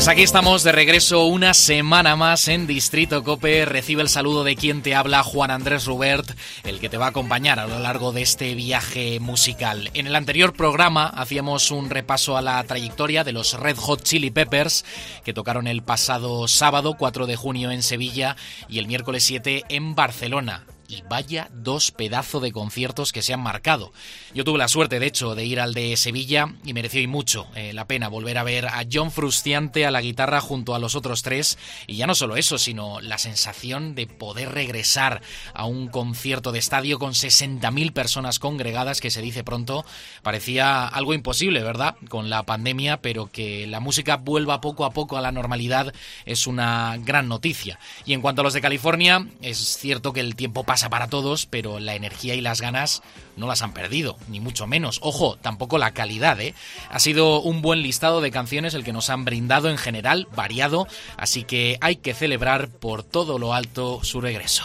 Pues aquí estamos de regreso una semana más en Distrito Cope. Recibe el saludo de quien te habla, Juan Andrés Rubert, el que te va a acompañar a lo largo de este viaje musical. En el anterior programa hacíamos un repaso a la trayectoria de los Red Hot Chili Peppers, que tocaron el pasado sábado 4 de junio en Sevilla y el miércoles 7 en Barcelona y vaya dos pedazos de conciertos que se han marcado. Yo tuve la suerte, de hecho, de ir al de Sevilla y mereció y mucho eh, la pena volver a ver a John Frustiante a la guitarra junto a los otros tres. Y ya no solo eso, sino la sensación de poder regresar a un concierto de estadio con 60.000 personas congregadas, que se dice pronto, parecía algo imposible, ¿verdad? Con la pandemia, pero que la música vuelva poco a poco a la normalidad es una gran noticia. Y en cuanto a los de California, es cierto que el tiempo pasa para todos, pero la energía y las ganas no las han perdido, ni mucho menos. Ojo, tampoco la calidad, ¿eh? Ha sido un buen listado de canciones el que nos han brindado en general, variado, así que hay que celebrar por todo lo alto su regreso.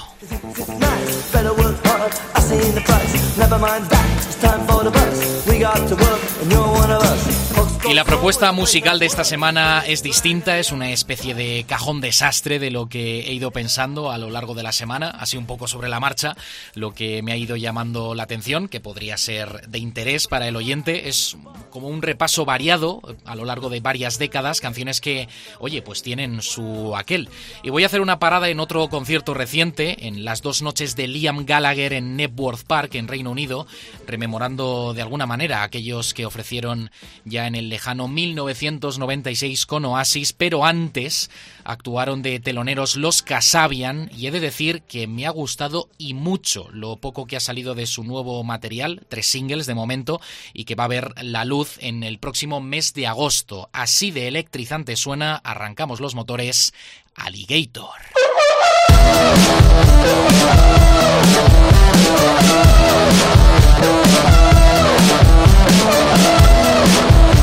Y la propuesta musical de esta semana es distinta, es una especie de cajón desastre de lo que he ido pensando a lo largo de la semana, así un poco sobre la marcha, lo que me ha ido llamando la atención, que podría ser de interés para el oyente, es como un repaso variado a lo largo de varias décadas, canciones que, oye, pues tienen su aquel. Y voy a hacer una parada en otro concierto reciente, en las dos noches de Liam Gallagher en Knebworth Park, en Reino Unido, rememorando de alguna manera aquellos que ofrecieron ya en el lejano 1996 con Oasis, pero antes actuaron de teloneros Los Casabian y he de decir que me ha gustado y mucho lo poco que ha salido de su nuevo material, tres singles de momento, y que va a ver la luz en el próximo mes de agosto. Así de electrizante suena, arrancamos los motores, Alligator.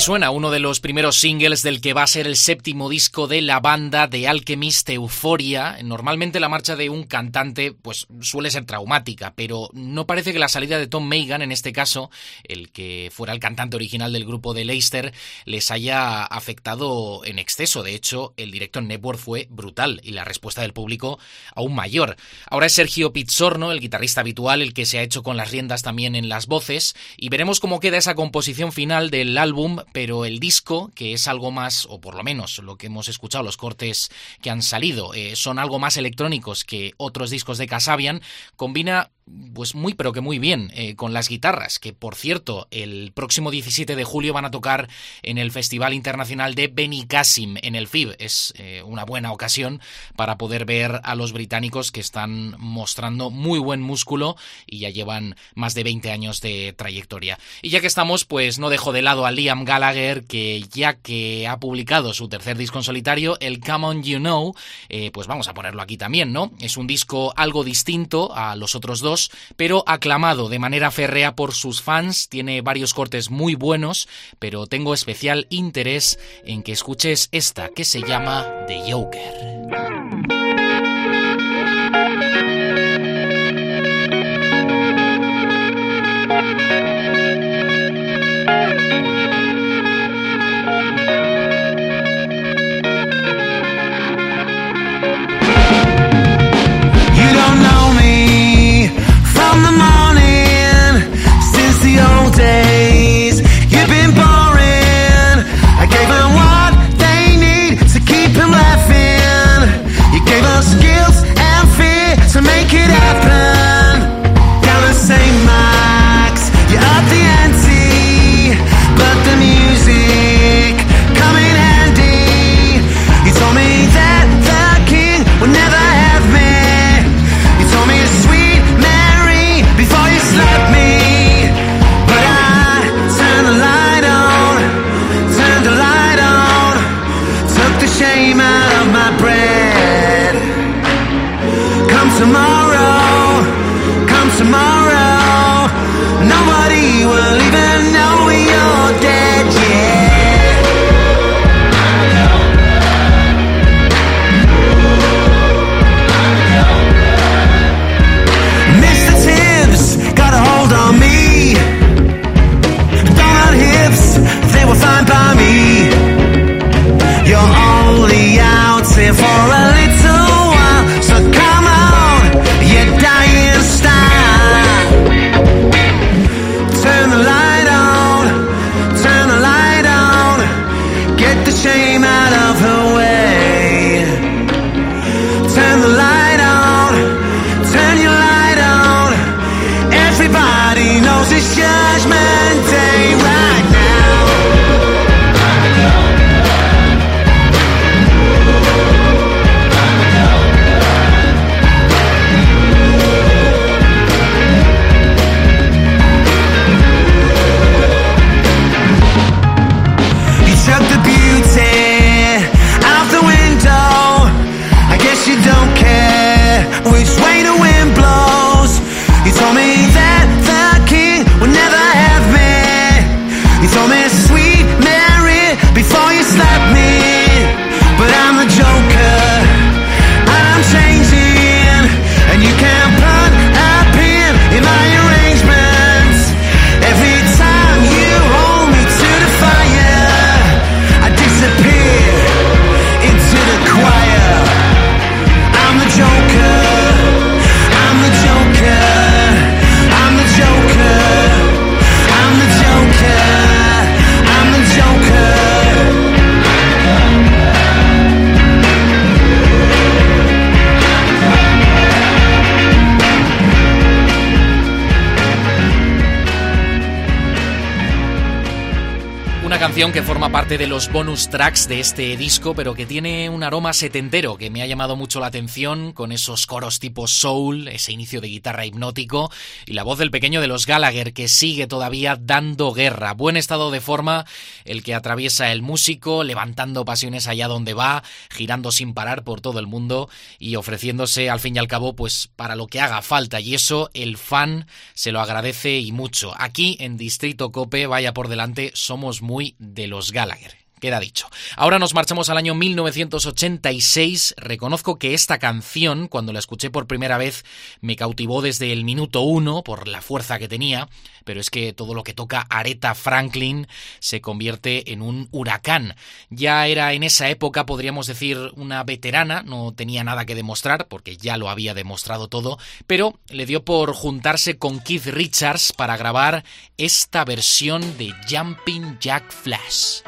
suena uno de los primeros singles del que va a ser el séptimo disco de la banda de Alchemist Euphoria. Normalmente la marcha de un cantante pues suele ser traumática, pero no parece que la salida de Tom Megan, en este caso, el que fuera el cantante original del grupo de Leicester, les haya afectado en exceso. De hecho, el directo en Network fue brutal y la respuesta del público aún mayor. Ahora es Sergio Pizzorno, el guitarrista habitual, el que se ha hecho con las riendas también en las voces y veremos cómo queda esa composición final del álbum pero el disco, que es algo más, o por lo menos lo que hemos escuchado, los cortes que han salido, eh, son algo más electrónicos que otros discos de Casabian, combina pues muy pero que muy bien eh, con las guitarras, que por cierto el próximo 17 de julio van a tocar en el Festival Internacional de Benicassim en el FIB. Es eh, una buena ocasión para poder ver a los británicos que están mostrando muy buen músculo y ya llevan más de 20 años de trayectoria. Y ya que estamos, pues no dejo de lado a Liam Gallagher, que ya que ha publicado su tercer disco en solitario, el Come On You Know, eh, pues vamos a ponerlo aquí también, ¿no? Es un disco algo distinto a los otros dos, pero aclamado de manera férrea por sus fans. Tiene varios cortes muy buenos, pero tengo especial interés en que escuches esta que se llama The Joker. De los bonus tracks de este disco, pero que tiene un aroma setentero que me ha llamado mucho la atención, con esos coros tipo soul, ese inicio de guitarra hipnótico y la voz del pequeño de los Gallagher que sigue todavía dando guerra. Buen estado de forma el que atraviesa el músico, levantando pasiones allá donde va, girando sin parar por todo el mundo y ofreciéndose al fin y al cabo pues para lo que haga falta y eso el fan se lo agradece y mucho. Aquí en Distrito Cope, vaya por delante, somos muy de los Gallagher. Queda dicho. Ahora nos marchamos al año 1986. Reconozco que esta canción, cuando la escuché por primera vez, me cautivó desde el minuto uno por la fuerza que tenía, pero es que todo lo que toca Aretha Franklin se convierte en un huracán. Ya era en esa época, podríamos decir, una veterana, no tenía nada que demostrar, porque ya lo había demostrado todo, pero le dio por juntarse con Keith Richards para grabar esta versión de Jumping Jack Flash.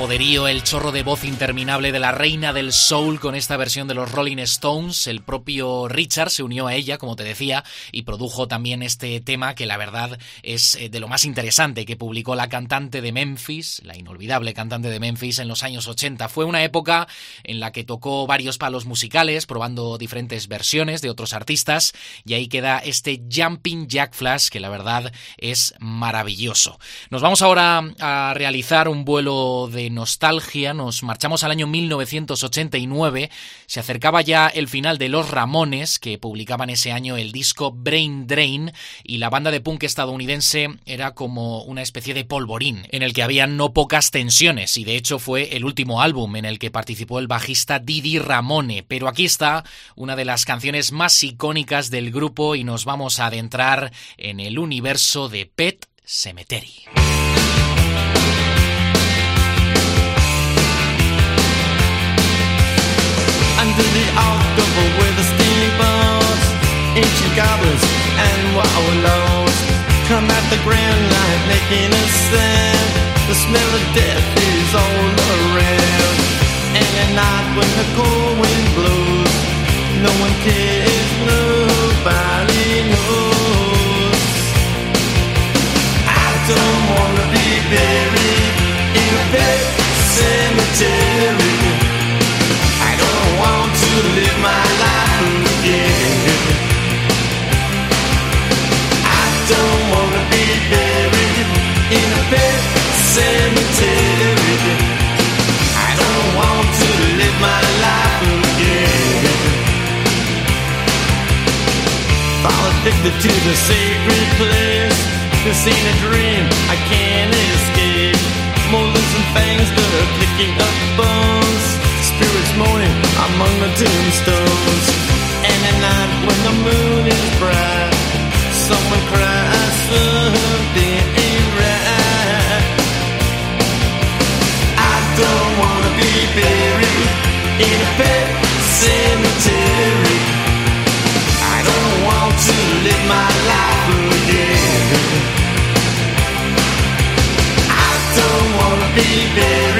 Poderío, el chorro de voz interminable de la reina del soul con esta versión de los Rolling Stones. El propio Richard se unió a ella, como te decía, y produjo también este tema que la verdad es eh, de lo más interesante que publicó la cantante de Memphis, la inolvidable cantante de Memphis en los años 80. Fue una época en la que tocó varios palos musicales, probando diferentes versiones de otros artistas, y ahí queda este Jumping Jack Flash que la verdad es maravilloso. Nos vamos ahora a realizar un vuelo de nostalgia, nos marchamos al año 1989, se acercaba ya el final de Los Ramones, que publicaban ese año el disco Brain Drain, y la banda de punk estadounidense era como una especie de polvorín, en el que había no pocas tensiones, y de hecho fue el último álbum en el que participó el bajista Didi Ramone, pero aquí está una de las canciones más icónicas del grupo y nos vamos a adentrar en el universo de Pet Cemetery. Under the October with the steamboats, ancient goblins and wallows come at the grand light making a sound. The smell of death is all around, and at night when the cold wind blows, no one cares, nobody knows. I don't wanna be buried in a pet cemetery live my life again. I don't wanna be buried in a cemetery. I don't want to live my life again. Addicted to the sacred place. This ain't a dream, I can't escape. Molars and fangs that picking up bones spirits moaning among the tombstones. And at night when the moon is bright, someone cries something ain't right. I don't wanna be buried in a pet cemetery. I don't want to live my life again. I don't wanna be buried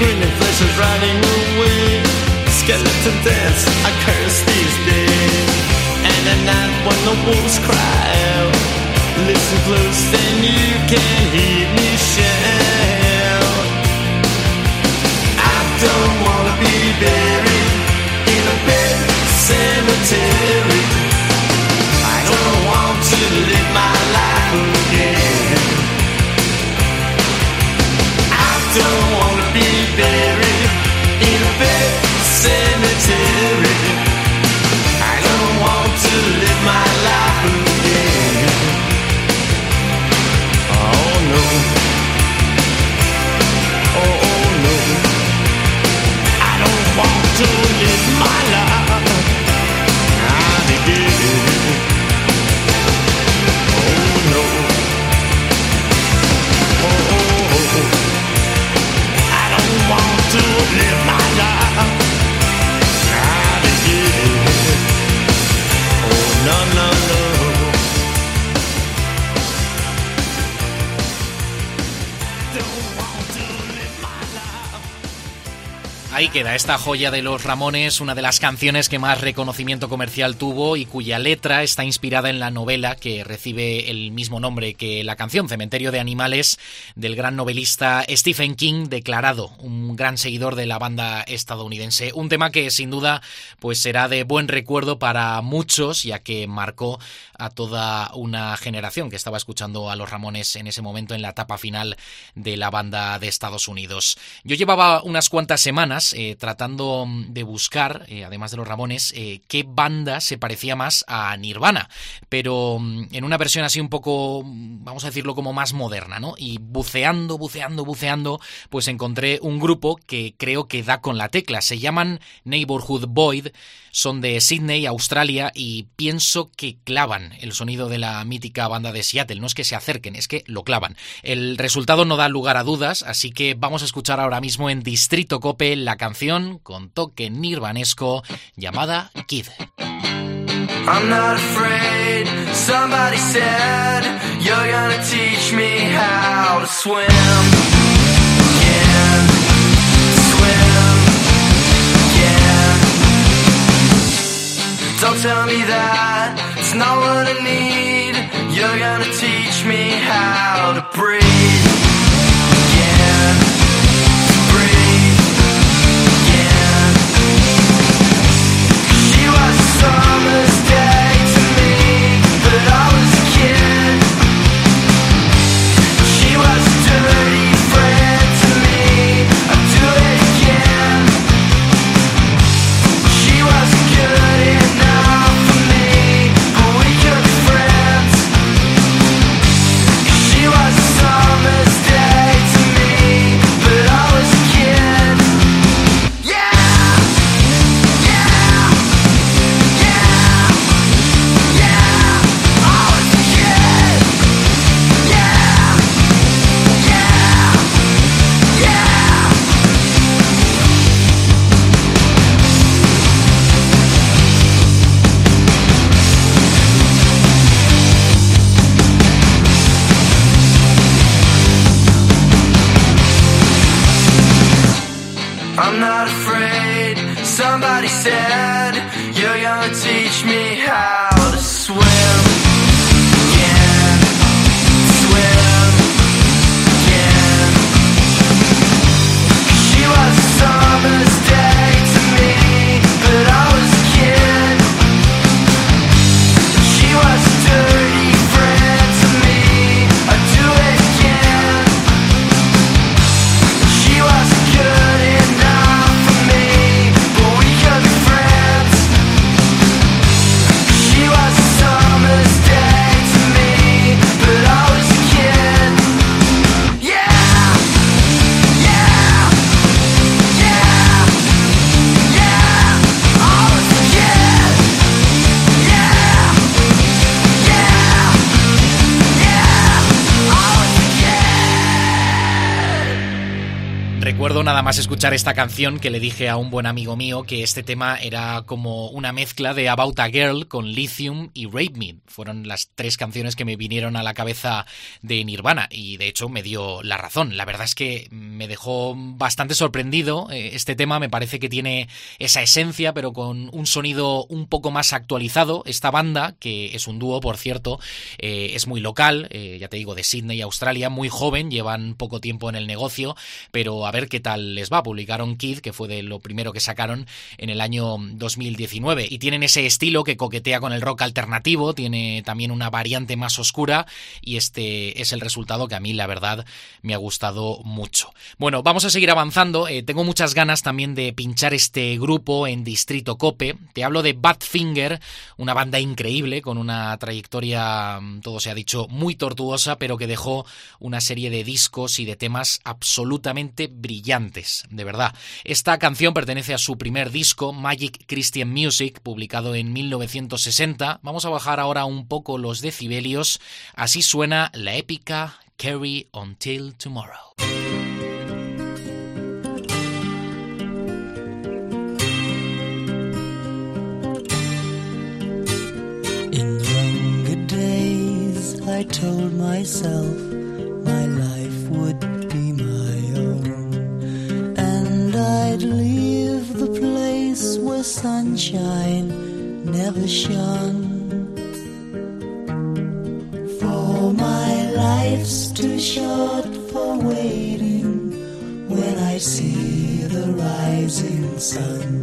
grinning, flesh riding away. Skeleton dance, I curse these days. And at night when the wolves cry out, listen close, then you can hear me shout. I don't wanna be buried Queda esta joya de los Ramones, una de las canciones que más reconocimiento comercial tuvo y cuya letra está inspirada en la novela que recibe el mismo nombre que la canción, Cementerio de Animales, del gran novelista Stephen King, declarado un gran seguidor de la banda estadounidense. Un tema que sin duda pues será de buen recuerdo para muchos, ya que marcó a toda una generación que estaba escuchando a los Ramones en ese momento en la etapa final de la banda de Estados Unidos. Yo llevaba unas cuantas semanas eh, tratando mm, de buscar, eh, además de los Ramones, eh, qué banda se parecía más a Nirvana, pero mm, en una versión así un poco, mm, vamos a decirlo como más moderna, ¿no? Y buceando, buceando, buceando, pues encontré un grupo que creo que da con la tecla. Se llaman Neighborhood Void, son de Sydney, Australia, y pienso que clavan el sonido de la mítica banda de Seattle. No es que se acerquen, es que lo clavan. El resultado no da lugar a dudas, así que vamos a escuchar ahora mismo en Distrito Cope la canción con toque nirvanesco llamada Kid. I'm not afraid. Somebody said you're gonna teach me how to swim. Swim. Don't tell me that it's not what I need. You're gonna teach me how to breathe. Summer's escuchar esta canción que le dije a un buen amigo mío que este tema era como una mezcla de About a Girl con Lithium y Rape Me. Fueron las tres canciones que me vinieron a la cabeza de Nirvana y de hecho me dio la razón. La verdad es que me dejó bastante sorprendido. Eh, Este tema me parece que tiene esa esencia pero con un sonido un poco más actualizado. Esta banda, que es un dúo por cierto, eh, es muy local, eh, ya te digo, de Sydney, Australia, muy joven, llevan poco tiempo en el negocio, pero a ver qué tal les va. Publicaron Kid, que fue de lo primero que sacaron en el año 2019, y tienen ese estilo que coquetea con el rock alternativo, tiene también una variante más oscura, y este es el resultado que a mí, la verdad, me ha gustado mucho. Bueno, vamos a seguir avanzando. Eh, tengo muchas ganas también de pinchar este grupo en Distrito Cope. Te hablo de Badfinger, una banda increíble, con una trayectoria, mm, todo se ha dicho, muy tortuosa, pero que dejó una serie de discos y de temas absolutamente brillantes, de verdad. Esta canción pertenece a su primer disco, Magic Christian Music, publicado en 1960. Vamos a bajar ahora un poco los decibelios. Así suena la épica Carry Until Tomorrow. I told myself my life would I'd leave the place where sunshine never shone. For my life's too short for waiting. When I see the rising sun,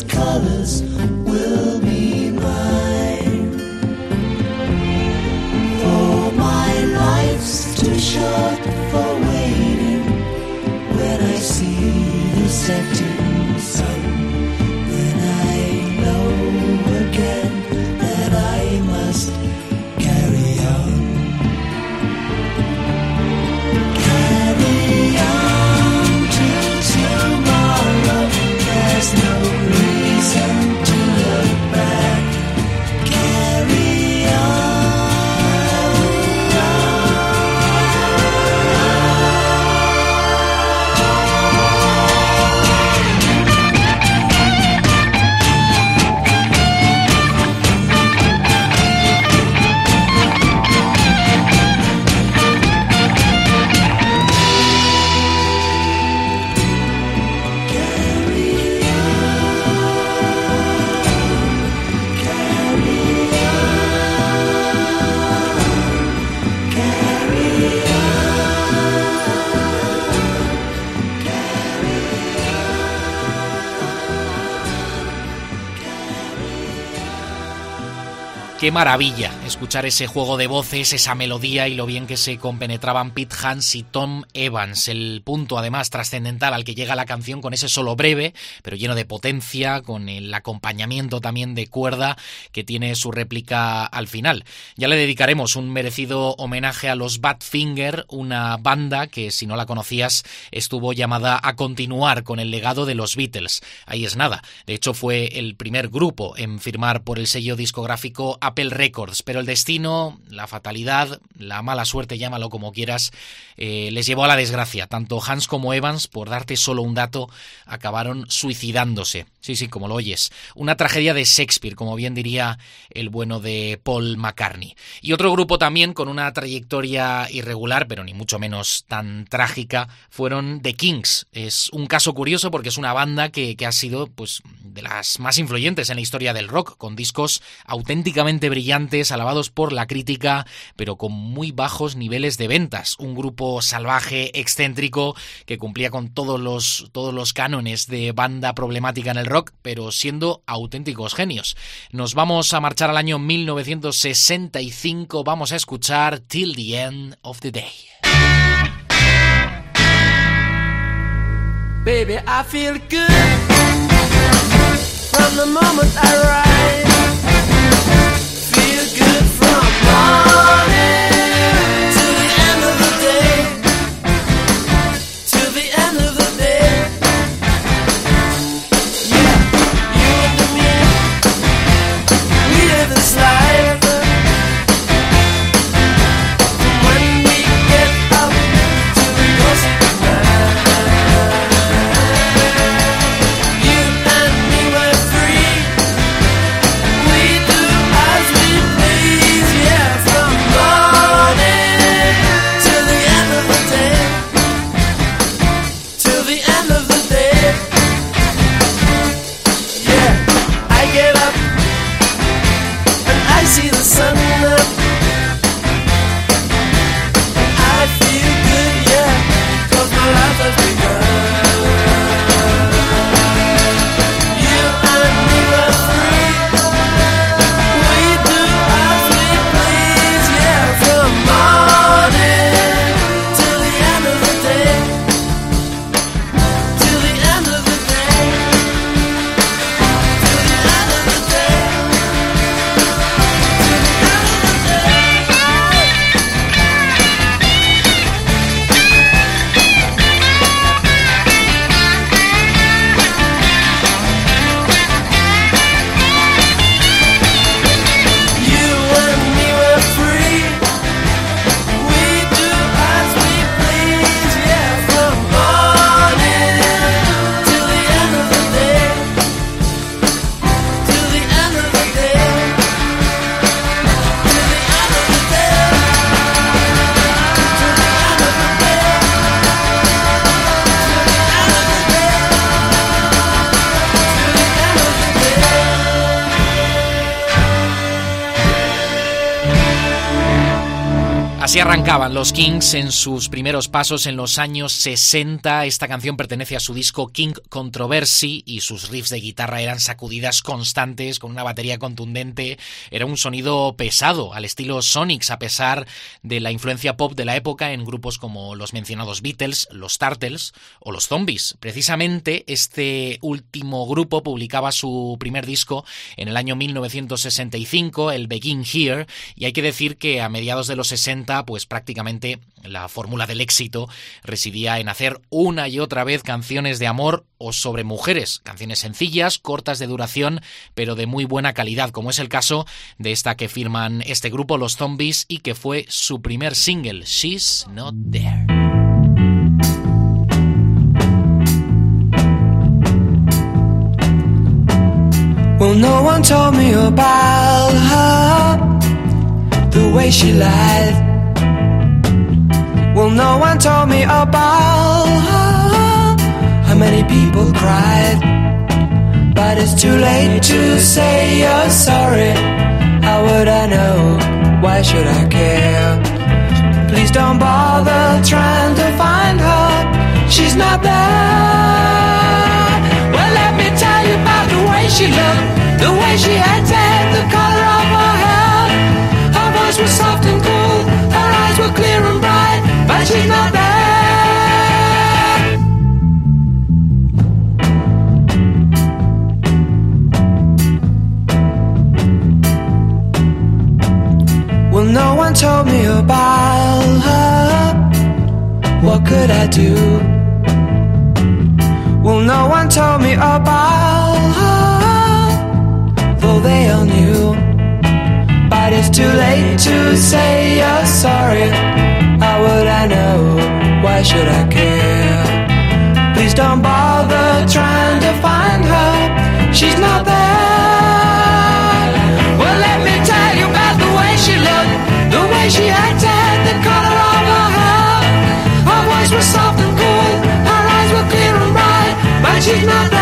colors maravilla escuchar ese juego de voces, esa melodía y lo bien que se compenetraban Pete Hans y Tom Evans. El punto, además, trascendental al que llega la canción con ese solo breve, pero lleno de potencia, con el acompañamiento también de cuerda que tiene su réplica al final. Ya le dedicaremos un merecido homenaje a los Badfinger, una banda que, si no la conocías, estuvo llamada a continuar con el legado de los Beatles. Ahí es nada. De hecho, fue el primer grupo en firmar por el sello discográfico Records, pero el destino, la fatalidad, la mala suerte, llámalo como quieras, eh, les llevó a la desgracia. Tanto Hans como Evans, por darte solo un dato, acabaron suicidándose. Sí, sí, como lo oyes. Una tragedia de Shakespeare, como bien diría el bueno de Paul McCartney. Y otro grupo también con una trayectoria irregular, pero ni mucho menos tan trágica, fueron The Kings. Es un caso curioso porque es una banda que, que ha sido pues, de las más influyentes en la historia del rock, con discos auténticamente brillantes, alabados por la crítica, pero con muy bajos niveles de ventas. Un grupo salvaje, excéntrico, que cumplía con todos los, todos los cánones de banda problemática en el rock, pero siendo auténticos genios. Nos vamos a marchar al año 1965, vamos a escuchar Till the End of the Day. Baby, I feel good. moment I rise. Good from morning Así arrancaban los Kings en sus primeros pasos en los años 60. Esta canción pertenece a su disco King Controversy y sus riffs de guitarra eran sacudidas constantes con una batería contundente. Era un sonido pesado al estilo Sonics a pesar de la influencia pop de la época en grupos como los mencionados Beatles, los Turtles o los Zombies. Precisamente este último grupo publicaba su primer disco en el año 1965, el Begin Here, y hay que decir que a mediados de los 60 pues prácticamente la fórmula del éxito residía en hacer una y otra vez canciones de amor o sobre mujeres, canciones sencillas, cortas de duración, pero de muy buena calidad, como es el caso de esta que firman este grupo, los Zombies, y que fue su primer single, She's Not There. Well, no one told me about how many people cried. But it's too late to say you're sorry. How would I know? Why should I care? Please don't bother trying to find her. She's not there. Well, let me tell you about the way she looked, the way she acted, the color of her hair. Her voice was soft and cool, her eyes were clear could I do? Well, no one told me about her, though they all knew. But it's too late to say you're sorry. How would I know? Why should I care? Please don't bother trying to find her. She's not there. imaginada.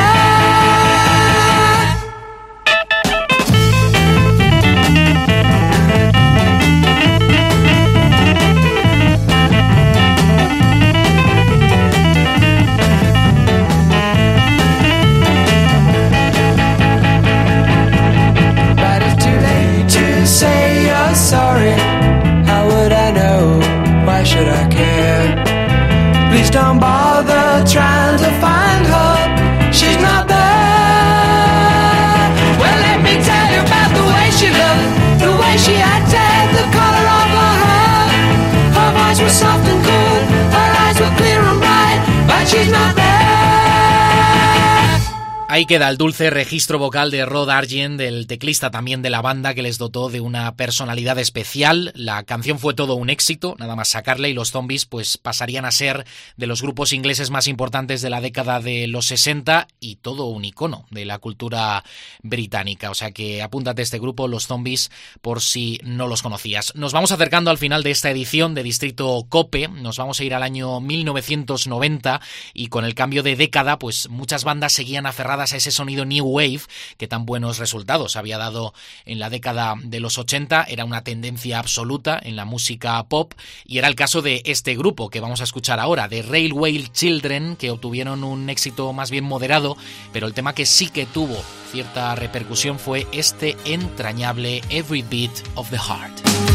Ahí queda el dulce registro vocal de Rod Argent, del teclista también de la banda, que les dotó de una personalidad especial. La canción fue todo un éxito, nada más sacarle, y los zombies pues pasarían a ser de los grupos ingleses más importantes de la década de los 60 y todo un icono de la cultura británica. O sea que apúntate a este grupo, los zombies, por si no los conocías. Nos vamos acercando al final de esta edición de Distrito Cope, nos vamos a ir al año 1990 y con el cambio de década, pues muchas bandas seguían aferradas a ese sonido New Wave que tan buenos resultados había dado en la década de los 80, era una tendencia absoluta en la música pop y era el caso de este grupo que vamos a escuchar ahora, de Railway Children, que obtuvieron un éxito más bien moderado, pero el tema que sí que tuvo cierta repercusión fue este entrañable Every Beat of the Heart.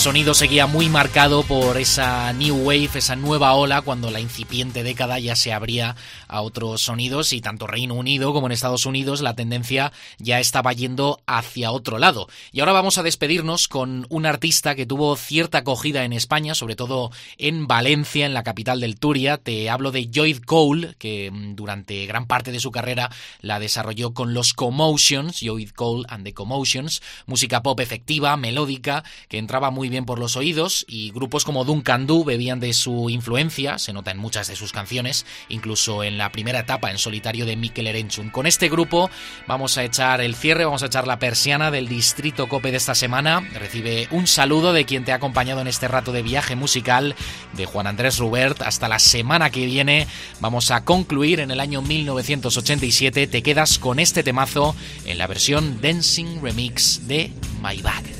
El sonido seguía muy marcado por esa new wave, esa nueva ola, cuando la incipiente década ya se abría a otros sonidos y tanto Reino Unido como en Estados Unidos la tendencia ya estaba yendo hacia otro lado. Y ahora vamos a despedirnos con un artista que tuvo cierta acogida en España, sobre todo en Valencia, en la capital del Turia. Te hablo de Joyd Cole, que mm, durante gran parte de su carrera la desarrolló con los Commotions, Cole and the Commotions, música pop efectiva, melódica, que entraba muy bien por los oídos y grupos como Duncan Du bebían de su influencia, se nota en muchas de sus canciones, incluso en la primera etapa en solitario de Mikel Erenchun. Con este grupo vamos a echar el cierre, vamos a echar la persiana del Distrito Cope de esta semana. Recibe un saludo de quien te ha acompañado en este rato de viaje musical, de Juan Andrés Rubert. Hasta la semana que viene vamos a concluir en el año 1987. Te quedas con este temazo en la versión Dancing Remix de My Bad.